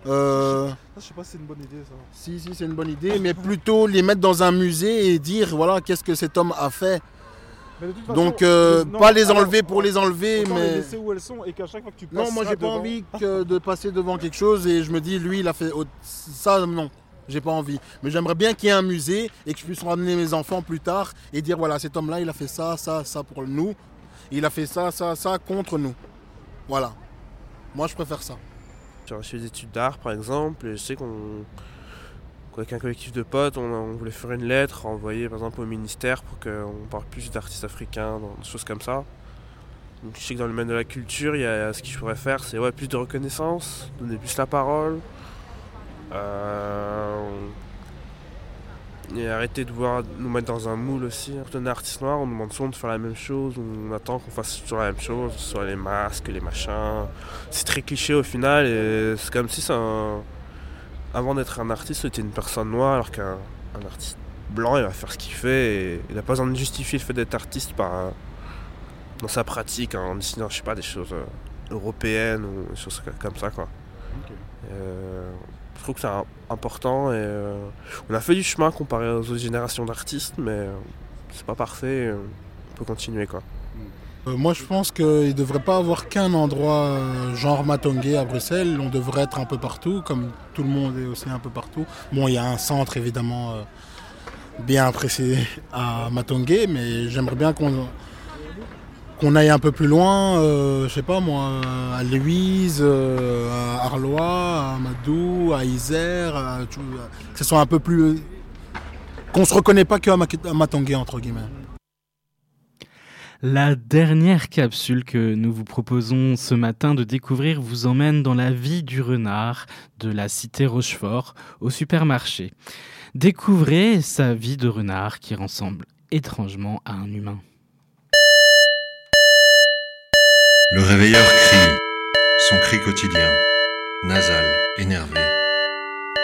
Euh, Je sais pas si c'est une bonne idée ça. si, si, c'est une bonne idée, mais plutôt les mettre dans un musée et dire, voilà, qu'est-ce que cet homme a fait. Mais de toute façon, Donc, euh, non, pas les alors, enlever pour les enlever, les mais... laisser où elles sont et qu'à chaque fois que tu passes Non, moi j'ai pas devant- envie que de passer devant quelque chose et je me dis, lui, il a fait ça, non, j'ai pas envie. Mais j'aimerais bien qu'il y ait un musée et que je puisse ramener mes enfants plus tard et dire, voilà, cet homme-là, il a fait ça, ça, ça pour nous. Il a fait ça, ça, ça contre nous. Voilà. Moi, je préfère ça. J'ai reçu des études d'art par exemple, et je sais qu'on. Qu'avec un collectif de potes, on, voulait faire une lettre, envoyer par exemple au ministère pour qu'on parle plus d'artistes africains, des choses comme ça. Donc, je sais que dans le domaine de la culture, il y a, ce que je pourrais faire, c'est ouais, plus de reconnaissance, donner plus la parole. Euh, et arrêter de voir nous mettre dans un moule aussi. Quand on est artiste noir, on demande souvent de faire la même chose, on attend qu'on fasse toujours la même chose, soit les masques, les machins. C'est très cliché au final et c'est comme si c'est un... avant d'être un artiste, c'était une personne noire alors qu'un artiste blanc, il va faire ce qu'il fait et il n'a pas besoin de justifier le fait d'être artiste par, dans sa pratique en dessinant, je sais pas, des choses euh, européennes ou des choses comme ça quoi. Euh, je trouve que c'est important et euh, on a fait du chemin comparé aux autres générations d'artistes, mais c'est pas parfait. on peut continuer quoi. Moi, je pense qu'il ne devrait pas avoir qu'un endroit genre Matongué à Bruxelles. On devrait être un peu partout, comme tout le monde est aussi un peu partout. Bon, il y a un centre évidemment bien apprécié à Matongué, mais j'aimerais bien qu'on aille un peu plus loin, euh, je sais pas moi, à Louise, euh, à Arlois, à Madou, à Isère, que ce soit un peu plus. qu'on se reconnaît pas qu'à Matongué, entre guillemets. La dernière capsule que nous vous proposons ce matin de découvrir vous emmène dans la vie du renard de la cité Rochefort au supermarché. Découvrez sa vie de renard qui ressemble étrangement à un humain. Le réveilleur crie, son cri quotidien, nasal, énervé.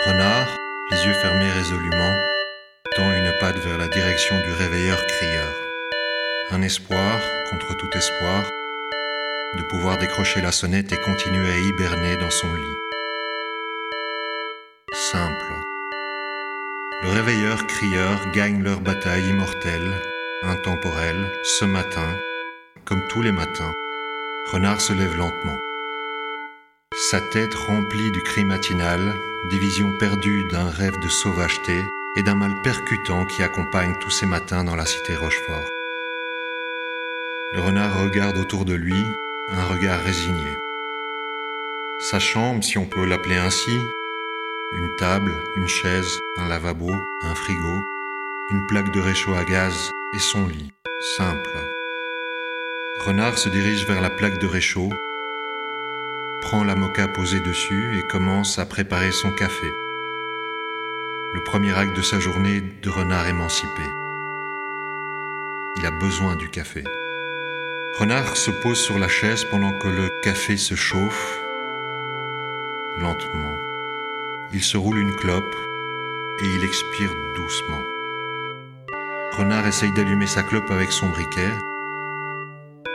Renard, les yeux fermés résolument, tend une patte vers la direction du réveilleur crieur. Un espoir contre tout espoir, de pouvoir décrocher la sonnette et continuer à hiberner dans son lit. Simple. Le réveilleur crieur gagne leur bataille immortelle, intemporelle, ce matin, comme tous les matins. Renard se lève lentement. Sa tête remplie du cri matinal, division perdue d'un rêve de sauvageté et d'un mal percutant qui accompagne tous ces matins dans la cité Rochefort. Le renard regarde autour de lui, un regard résigné. Sa chambre, si on peut l'appeler ainsi, une table, une chaise, un lavabo, un frigo, une plaque de réchaud à gaz et son lit, simple. Renard se dirige vers la plaque de réchaud, prend la moka posée dessus et commence à préparer son café. Le premier acte de sa journée de renard émancipé. Il a besoin du café. Renard se pose sur la chaise pendant que le café se chauffe lentement. Il se roule une clope et il expire doucement. Renard essaye d'allumer sa clope avec son briquet,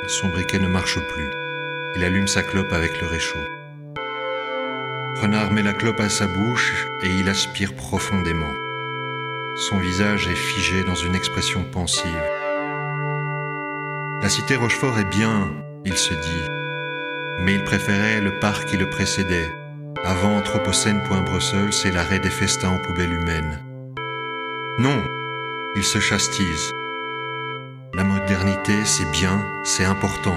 son briquet ne marche plus. Il allume sa clope avec le réchaud. Renard met la clope à sa bouche et il aspire profondément. Son visage est figé dans une expression pensive. La cité Rochefort est bien, il se dit, mais il préférait le parc qui le précédait, avant Anthropocène.Brussels et l'arrêt des festins aux poubelles humaines. Non, il se chastise. La modernité, c'est bien, c'est important.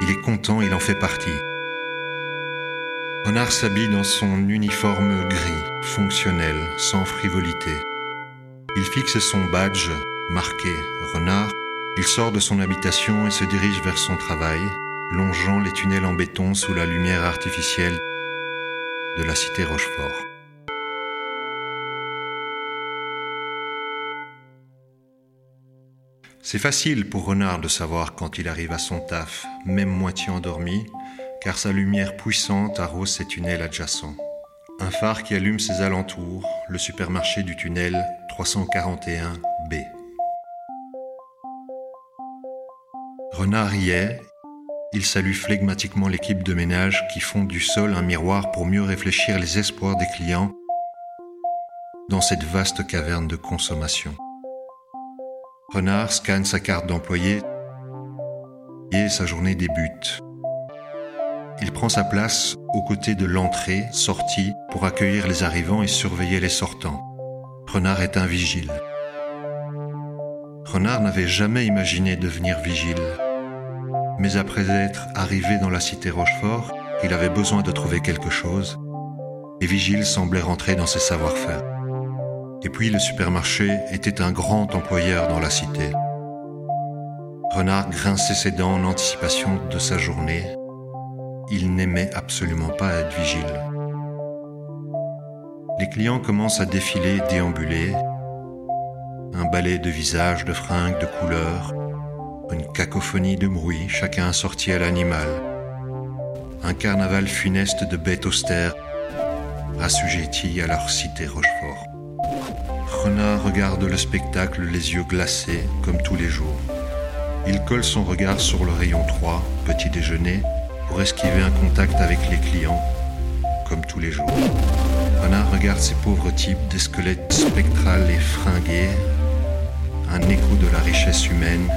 Il est content, il en fait partie. Renard s'habille dans son uniforme gris, fonctionnel, sans frivolité. Il fixe son badge, marqué Renard. Il sort de son habitation et se dirige vers son travail, longeant les tunnels en béton sous la lumière artificielle de la cité Rochefort. C'est facile pour Renard de savoir quand il arrive à son taf, même moitié endormi, car sa lumière puissante arrose ses tunnels adjacents. Un phare qui allume ses alentours, le supermarché du tunnel 341B. Renard y est, il salue flegmatiquement l'équipe de ménage qui font du sol un miroir pour mieux réfléchir les espoirs des clients dans cette vaste caverne de consommation. Renard scanne sa carte d'employé et sa journée débute. Il prend sa place aux côtés de l'entrée, sortie, pour accueillir les arrivants et surveiller les sortants. Renard est un vigile. Renard n'avait jamais imaginé devenir vigile. Mais après être arrivé dans la cité Rochefort, il avait besoin de trouver quelque chose, et Vigile semblait rentrer dans ses savoir-faire. Et puis le supermarché était un grand employeur dans la cité. Renard grinçait ses dents en anticipation de sa journée. Il n'aimait absolument pas être vigile. Les clients commencent à défiler, déambuler. Un balai de visages, de fringues, de couleurs. Une cacophonie de bruits, chacun assorti à l'animal. Un carnaval funeste de bêtes austères, assujetties à leur cité Rochefort. Renard regarde le spectacle les yeux glacés, comme tous les jours. Il colle son regard sur le rayon 3, petit déjeuner, pour esquiver un contact avec les clients, comme tous les jours. Renard regarde ces pauvres types, des squelettes spectrales et fringués, un écho de la richesse humaine,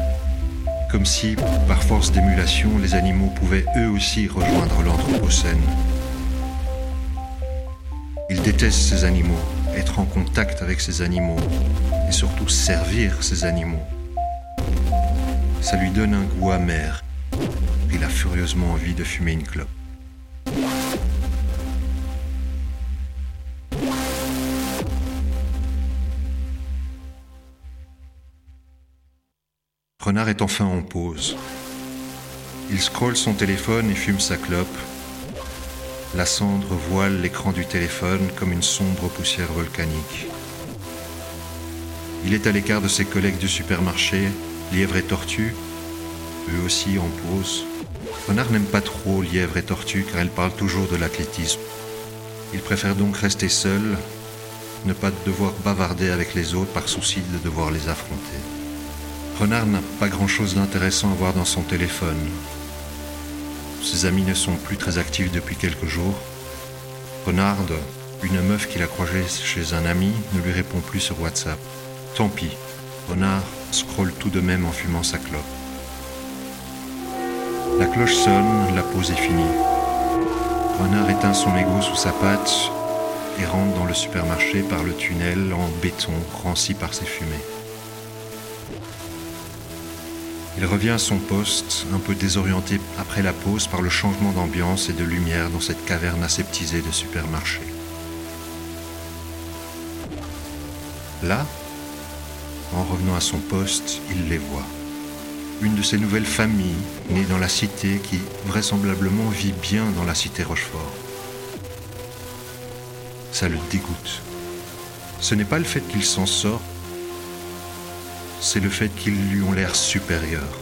comme si, par force d'émulation, les animaux pouvaient eux aussi rejoindre l'Anthropocène. Il déteste ces animaux, être en contact avec ces animaux, et surtout servir ces animaux. Ça lui donne un goût amer. Il a furieusement envie de fumer une clope. Renard est enfin en pause. Il scrolle son téléphone et fume sa clope. La cendre voile l'écran du téléphone comme une sombre poussière volcanique. Il est à l'écart de ses collègues du supermarché, Lièvre et Tortue, eux aussi en pause. Renard n'aime pas trop Lièvre et Tortue car elles parlent toujours de l'athlétisme. Il préfère donc rester seul, ne pas devoir bavarder avec les autres par souci de devoir les affronter. Renard n'a pas grand-chose d'intéressant à voir dans son téléphone. Ses amis ne sont plus très actifs depuis quelques jours. Renard, une meuf qu'il a croisée chez un ami, ne lui répond plus sur WhatsApp. Tant pis, Renard scrolle tout de même en fumant sa clope. La cloche sonne, la pause est finie. Renard éteint son mégot sous sa patte et rentre dans le supermarché par le tunnel en béton ranci par ses fumées. Il revient à son poste, un peu désorienté après la pause par le changement d'ambiance et de lumière dans cette caverne aseptisée de supermarché. Là, en revenant à son poste, il les voit. Une de ces nouvelles familles nées dans la cité qui vraisemblablement vit bien dans la cité Rochefort. Ça le dégoûte. Ce n'est pas le fait qu'il s'en sort, c'est le fait qu'ils lui ont l'air supérieurs.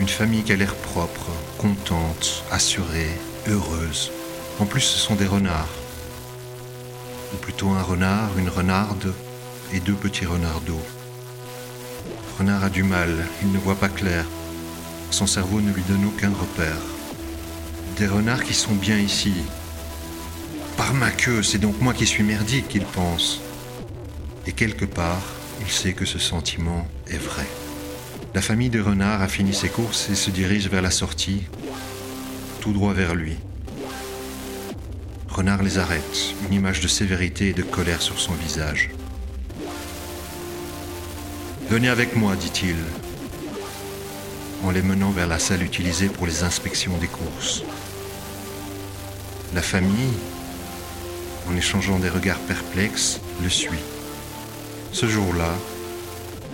Une famille qui a l'air propre, contente, assurée, heureuse. En plus, ce sont des renards. Ou plutôt un renard, une renarde et deux petits renardeaux. Renard a du mal, il ne voit pas clair. Son cerveau ne lui donne aucun repère. Des renards qui sont bien ici. Par ma queue, c'est donc moi qui suis merdique, il pense. Et quelque part, il sait que ce sentiment vrai. La famille de renards a fini ses courses et se dirige vers la sortie, tout droit vers lui. Renard les arrête, une image de sévérité et de colère sur son visage. Venez avec moi, dit-il, en les menant vers la salle utilisée pour les inspections des courses. La famille, en échangeant des regards perplexes, le suit. Ce jour-là,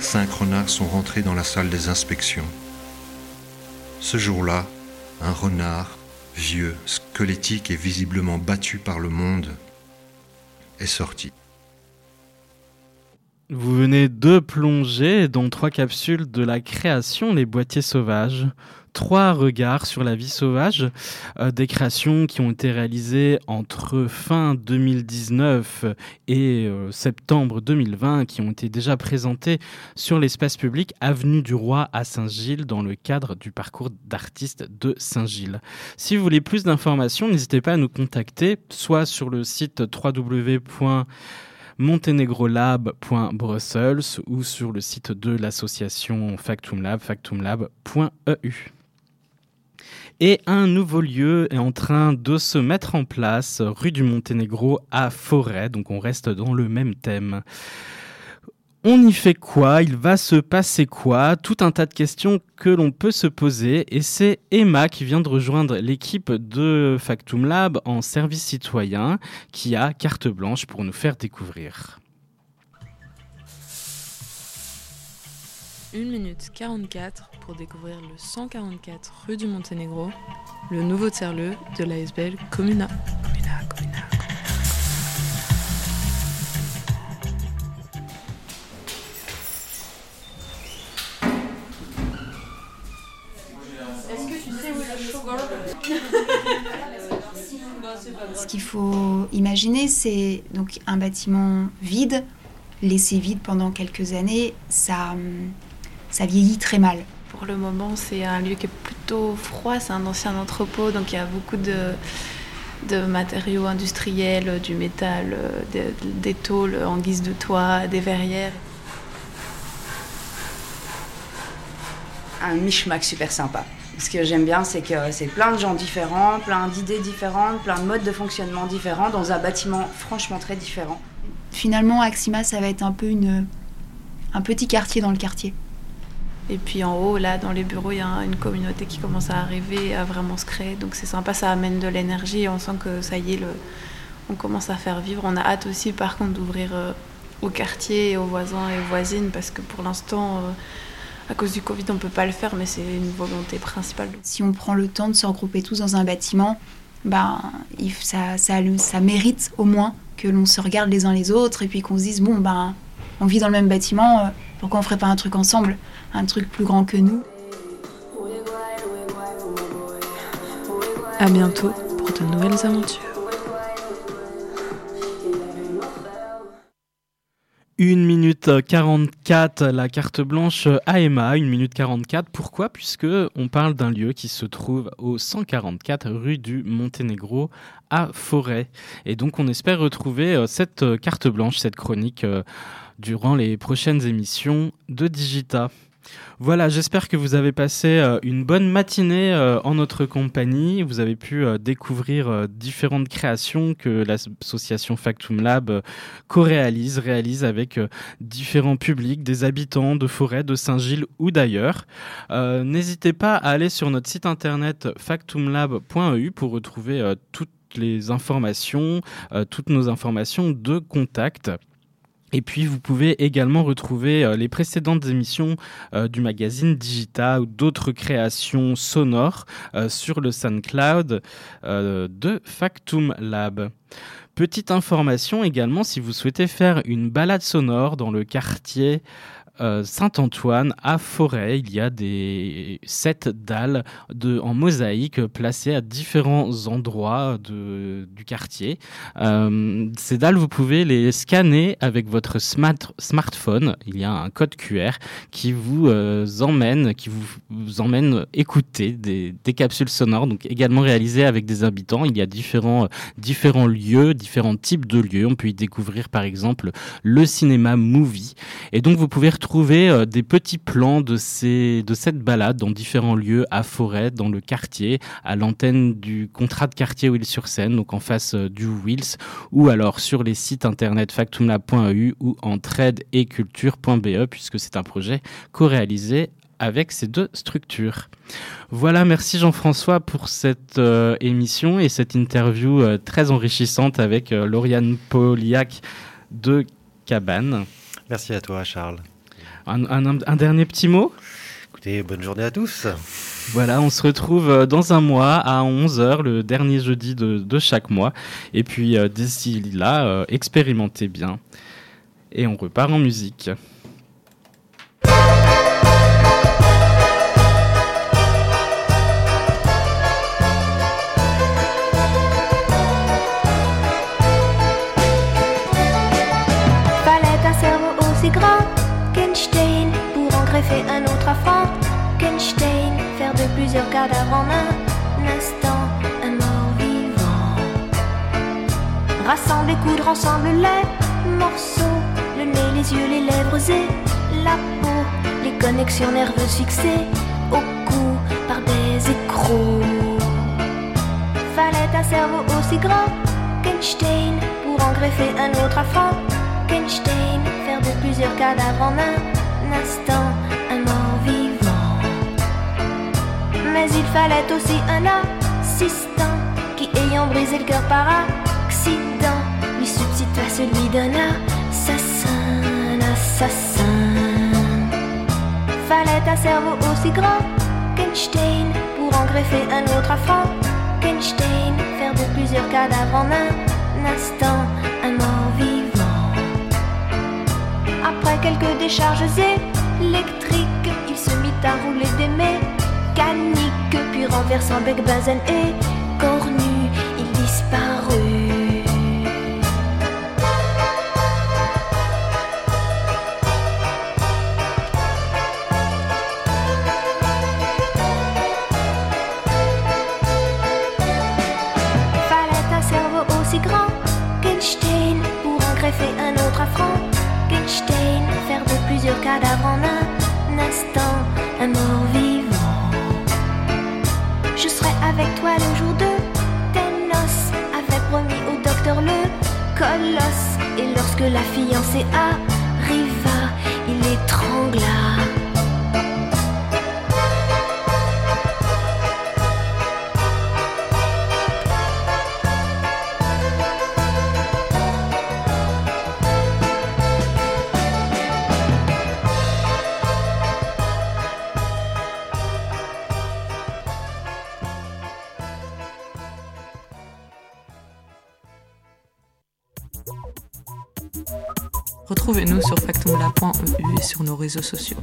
cinq renards sont rentrés dans la salle des inspections. Ce jour-là, un renard, vieux, squelettique et visiblement battu par le monde, est sorti. Vous venez de plonger dans trois capsules de la création Les boîtiers sauvages. Trois regards sur la vie sauvage, euh, des créations qui ont été réalisées entre fin 2019 et euh, septembre 2020, qui ont été déjà présentées sur l'espace public Avenue du Roi à Saint-Gilles dans le cadre du parcours d'artistes de Saint-Gilles. Si vous voulez plus d'informations, n'hésitez pas à nous contacter, soit sur le site www montenegrolab.brussels ou sur le site de l'association Factum Lab, factumlab.eu. Et un nouveau lieu est en train de se mettre en place, rue du Monténégro à Forêt, donc on reste dans le même thème. On y fait quoi? Il va se passer quoi? Tout un tas de questions que l'on peut se poser. Et c'est Emma qui vient de rejoindre l'équipe de Factum Lab en service citoyen qui a carte blanche pour nous faire découvrir. 1 minute 44 pour découvrir le 144 rue du Monténégro, le nouveau tiers-lieu de l'ASBL Comuna. Comuna, Comuna. Est-ce que tu sais où est le sugar Ce qu'il faut imaginer, c'est donc un bâtiment vide, laissé vide pendant quelques années, ça, ça vieillit très mal. Pour le moment, c'est un lieu qui est plutôt froid, c'est un ancien entrepôt, donc il y a beaucoup de, de matériaux industriels, du métal, des, des tôles en guise de toit, des verrières. Un micmac super sympa. Ce que j'aime bien, c'est que c'est plein de gens différents, plein d'idées différentes, plein de modes de fonctionnement différents dans un bâtiment franchement très différent. Finalement, Axima, ça va être un peu une, un petit quartier dans le quartier. Et puis en haut, là, dans les bureaux, il y a une communauté qui commence à arriver, à vraiment se créer. Donc c'est sympa, ça amène de l'énergie. On sent que ça y est, on commence à faire vivre. On a hâte aussi, par contre, d'ouvrir euh, au quartier, aux voisins et aux voisines, parce que pour l'instant, euh, à cause du Covid, on ne peut pas le faire, mais c'est une volonté principale. Si on prend le temps de se regrouper tous dans un bâtiment, ben, ça mérite au moins que l'on se regarde les uns les autres et puis qu'on se dise bon ben on vit dans le même bâtiment, euh, pourquoi on ferait pas un truc ensemble, un truc plus grand que nous? À bientôt pour de nouvelles aventures. 1 minute 44, la carte blanche AMA, 1 minute 44. Pourquoi? Puisque on parle d'un lieu qui se trouve au 144 rue du Monténégro à Forêt. Et donc on espère retrouver euh, cette euh, carte blanche, cette chronique euh, durant les prochaines émissions de Digita. Voilà, j'espère que vous avez passé euh, une bonne matinée euh, en notre compagnie. Vous avez pu euh, découvrir différentes créations que l'association Factum Lab co-réalise, réalise avec différents publics, des habitants de forêt, de Saint-Gilles ou d'ailleurs. N'hésitez pas à aller sur notre site internet factumlab.eu pour retrouver toutes les informations, toutes nos informations de contact. Et puis vous pouvez également retrouver euh, les précédentes émissions euh, du magazine Digita ou d'autres créations sonores euh, sur le SoundCloud de Factum Lab. Petite information également, si vous souhaitez faire une balade sonore dans le quartier euh, Saint-Antoine, à Forêt, il y a des sept dalles de, en mosaïque placées à différents endroits de, du quartier. Euh, ces dalles, vous pouvez les scanner avec votre smart, smartphone. Il y a un code QR qui vous euh, emmène, qui vous, vous, emmène écouter des, des, capsules sonores, donc également réalisées avec des habitants. Il y a différents, différents lieux, différents types de lieux. On peut y découvrir par exemple le cinéma movie. Et donc vous pouvez retrouver trouver euh, des petits plans de, cette balade dans différents lieux à Forêt, dans le quartier, à l'antenne du contrat de quartier Will-sur-Seine, donc en face euh, du Wills, ou alors sur les sites internet factumlab.eu ou en culture.be, puisque c'est un projet co-réalisé avec ces deux structures. Voilà, merci Jean-François pour cette euh, émission et cette interview très enrichissante avec Lauriane Poliac de Cabane. Merci à toi Charles. Un, dernier petit mot Écoutez, bonne journée à tous. Voilà, on se retrouve euh, dans un mois à 11h, le dernier jeudi de, chaque mois. Et puis euh, d'ici là, euh, expérimentez bien. Et on repart en musique. Plusieurs cadavres en un instant, un mort vivant. Rassembler, coudre ensemble les morceaux, le nez, les yeux, les lèvres et la peau, les connexions nerveuses fixées au cou par des écrous. Fallait un cerveau aussi grand qu'Einstein pour en greffer un autre affront. Kenstein, faire de plusieurs cadavres en un instant Mais il fallait aussi un assistant qui, ayant brisé le cœur par accident, lui substitua celui d'un assassin, assassin. un cerveau aussi grand qu'Einstein pour en greffer un autre affront qu'Einstein faire de plusieurs cadavres en un instant un mort vivant. Après quelques décharges électriques, il se mit à rouler des puis renversant bec benzen et cornu, il disparut. Fallait un cerveau aussi grand qu'Einstein pour en greffer un autre affront qu'Einstein faire de plusieurs cadavres en un instant un mort avec toi le jour de tes avait promis au docteur le colosse. Et lorsque la fiancée arriva, Retrouvez-nous sur factumla.eu et sur nos réseaux sociaux.